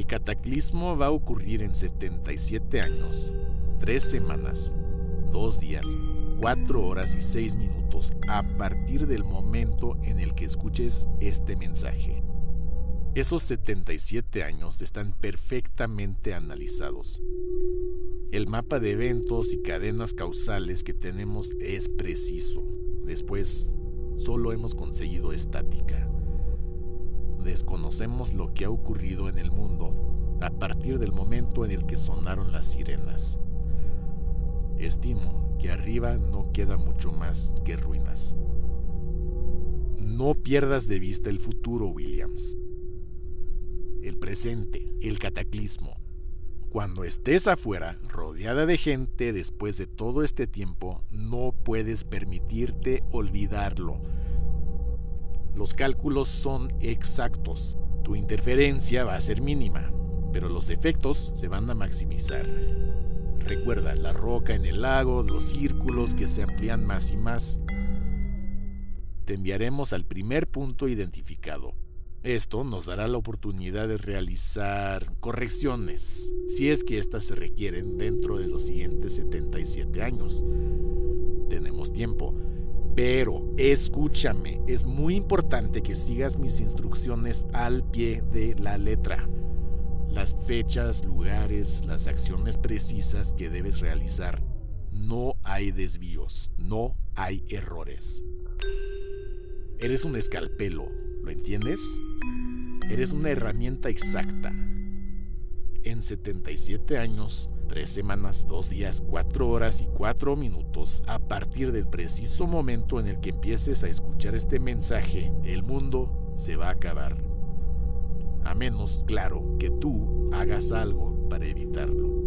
El cataclismo va a ocurrir en 77 años, 3 semanas, 2 días, 4 horas y 6 minutos a partir del momento en el que escuches este mensaje. Esos 77 años están perfectamente analizados. El mapa de eventos y cadenas causales que tenemos es preciso. Después, solo hemos conseguido estática. Desconocemos lo que ha ocurrido en el mundo a partir del momento en el que sonaron las sirenas. Estimo que arriba no queda mucho más que ruinas. No pierdas de vista el futuro, Williams el presente, el cataclismo. Cuando estés afuera, rodeada de gente después de todo este tiempo, no puedes permitirte olvidarlo. Los cálculos son exactos. Tu interferencia va a ser mínima, pero los efectos se van a maximizar. Recuerda la roca en el lago, los círculos que se amplían más y más. Te enviaremos al primer punto identificado, esto nos dará la oportunidad de realizar correcciones, si es que éstas se requieren dentro de los siguientes 77 años. Tenemos tiempo, pero escúchame, es muy importante que sigas mis instrucciones al pie de la letra. Las fechas, lugares, las acciones precisas que debes realizar. No hay desvíos, no hay errores. Eres un escalpelo, ¿lo entiendes? Eres una herramienta exacta. En 77 años, 3 semanas, 2 días, 4 horas y 4 minutos, a partir del preciso momento en el que empieces a escuchar este mensaje, el mundo se va a acabar. A menos, claro, que tú hagas algo para evitarlo.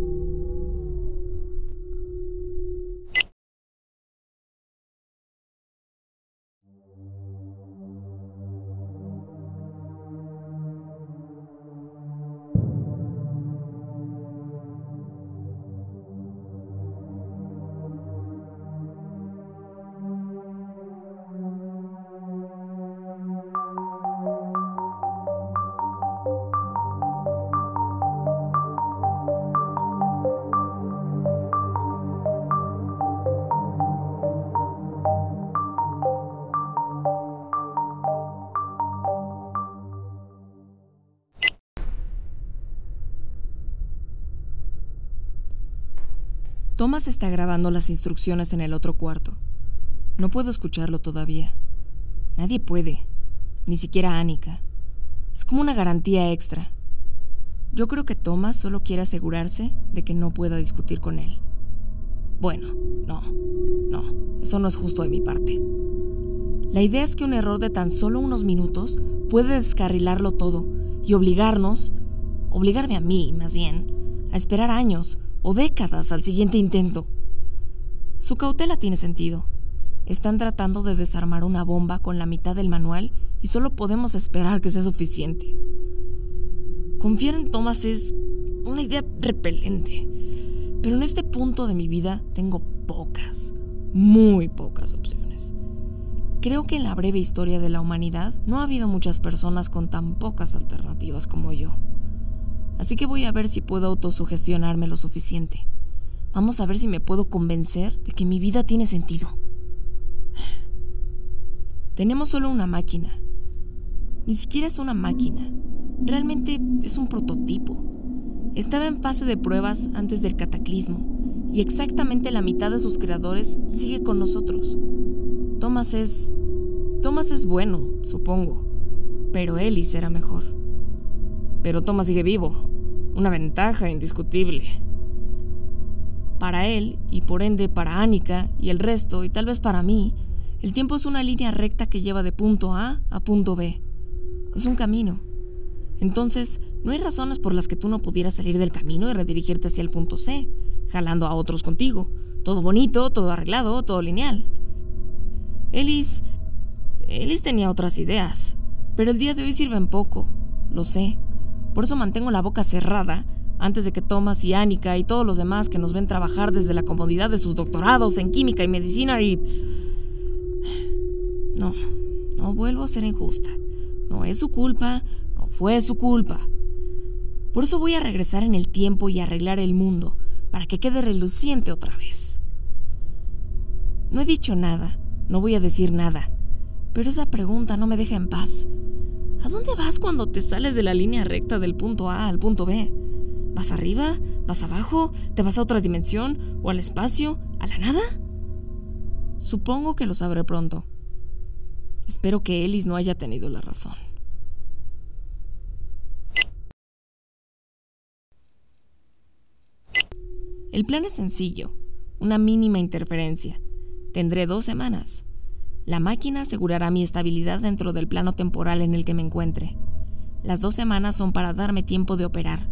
Thomas está grabando las instrucciones en el otro cuarto. No puedo escucharlo todavía. Nadie puede, ni siquiera Annika. Es como una garantía extra. Yo creo que Thomas solo quiere asegurarse de que no pueda discutir con él. Bueno, no, no, eso no es justo de mi parte. La idea es que un error de tan solo unos minutos puede descarrilarlo todo y obligarnos, obligarme a mí más bien, a esperar años o décadas al siguiente intento. Su cautela tiene sentido. Están tratando de desarmar una bomba con la mitad del manual y solo podemos esperar que sea suficiente. Confiar en Thomas es una idea repelente, pero en este punto de mi vida tengo pocas, muy pocas opciones. Creo que en la breve historia de la humanidad no ha habido muchas personas con tan pocas alternativas como yo. Así que voy a ver si puedo autosugestionarme lo suficiente. Vamos a ver si me puedo convencer de que mi vida tiene sentido. Tenemos solo una máquina. Ni siquiera es una máquina. Realmente es un prototipo. Estaba en fase de pruebas antes del cataclismo y exactamente la mitad de sus creadores sigue con nosotros. Thomas es... Thomas es bueno, supongo, pero Ellis era mejor. Pero Thomas sigue vivo, una ventaja indiscutible. Para él, y por ende para Annika y el resto, y tal vez para mí, el tiempo es una línea recta que lleva de punto A a punto B. Es un camino. Entonces, no hay razones por las que tú no pudieras salir del camino y redirigirte hacia el punto C, jalando a otros contigo. Todo bonito, todo arreglado, todo lineal. Ellis... Ellis tenía otras ideas, pero el día de hoy sirven poco, lo sé. Por eso mantengo la boca cerrada antes de que Thomas y Annika y todos los demás que nos ven trabajar desde la comodidad de sus doctorados en química y medicina y... No, no vuelvo a ser injusta. No es su culpa, no fue su culpa. Por eso voy a regresar en el tiempo y arreglar el mundo, para que quede reluciente otra vez. No he dicho nada, no voy a decir nada, pero esa pregunta no me deja en paz. ¿A dónde vas cuando te sales de la línea recta del punto A al punto B? ¿Vas arriba? ¿Vas abajo? ¿Te vas a otra dimensión? ¿O al espacio? ¿A la nada? Supongo que lo sabré pronto. Espero que Ellis no haya tenido la razón. El plan es sencillo, una mínima interferencia. Tendré dos semanas. La máquina asegurará mi estabilidad dentro del plano temporal en el que me encuentre. Las dos semanas son para darme tiempo de operar,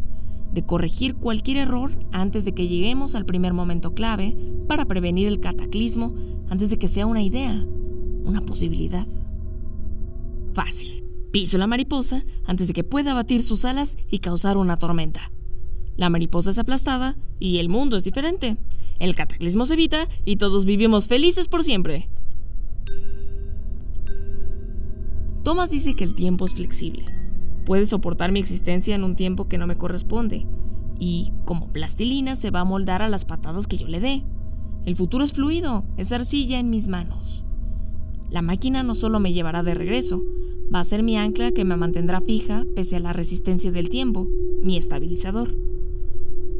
de corregir cualquier error antes de que lleguemos al primer momento clave para prevenir el cataclismo antes de que sea una idea, una posibilidad. Fácil. Piso la mariposa antes de que pueda batir sus alas y causar una tormenta. La mariposa es aplastada y el mundo es diferente. El cataclismo se evita y todos vivimos felices por siempre. Thomas dice que el tiempo es flexible. Puede soportar mi existencia en un tiempo que no me corresponde. Y, como plastilina, se va a moldar a las patadas que yo le dé. El futuro es fluido, es arcilla en mis manos. La máquina no solo me llevará de regreso, va a ser mi ancla que me mantendrá fija pese a la resistencia del tiempo, mi estabilizador.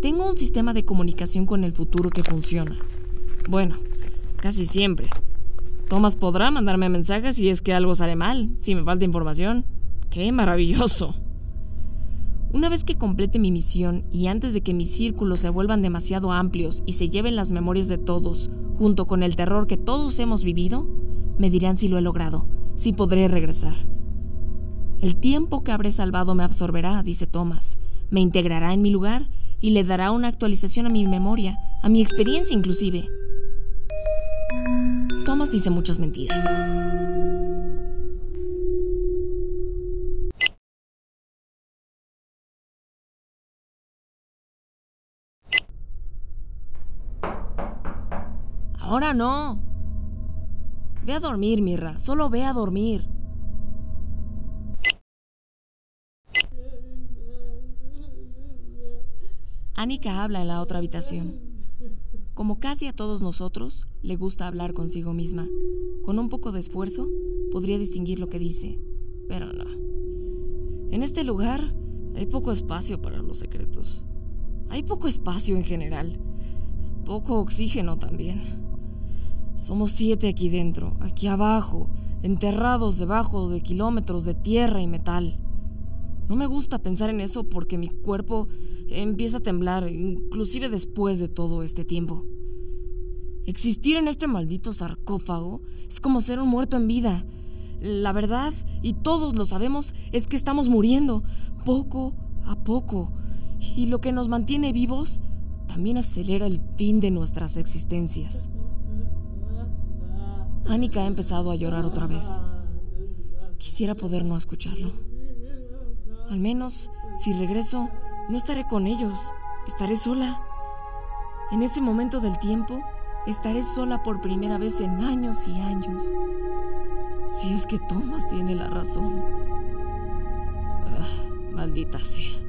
Tengo un sistema de comunicación con el futuro que funciona. Bueno, casi siempre. Thomas podrá mandarme mensajes si es que algo sale mal, si me falta información. ¡Qué maravilloso! Una vez que complete mi misión y antes de que mis círculos se vuelvan demasiado amplios y se lleven las memorias de todos, junto con el terror que todos hemos vivido, me dirán si lo he logrado, si podré regresar. El tiempo que habré salvado me absorberá, dice Thomas, me integrará en mi lugar y le dará una actualización a mi memoria, a mi experiencia inclusive. Thomas dice muchas mentiras. Ahora no. Ve a dormir, Mirra. Solo ve a dormir. Anika habla en la otra habitación. Como casi a todos nosotros, le gusta hablar consigo misma. Con un poco de esfuerzo, podría distinguir lo que dice, pero no. En este lugar hay poco espacio para los secretos. Hay poco espacio en general. Poco oxígeno también. Somos siete aquí dentro, aquí abajo, enterrados debajo de kilómetros de tierra y metal. No me gusta pensar en eso porque mi cuerpo empieza a temblar, inclusive después de todo este tiempo. Existir en este maldito sarcófago es como ser un muerto en vida. La verdad, y todos lo sabemos, es que estamos muriendo, poco a poco. Y lo que nos mantiene vivos también acelera el fin de nuestras existencias. Annika ha empezado a llorar otra vez. Quisiera poder no escucharlo. Al menos, si regreso, no estaré con ellos, estaré sola. En ese momento del tiempo, estaré sola por primera vez en años y años. Si es que Thomas tiene la razón. Ah, maldita sea.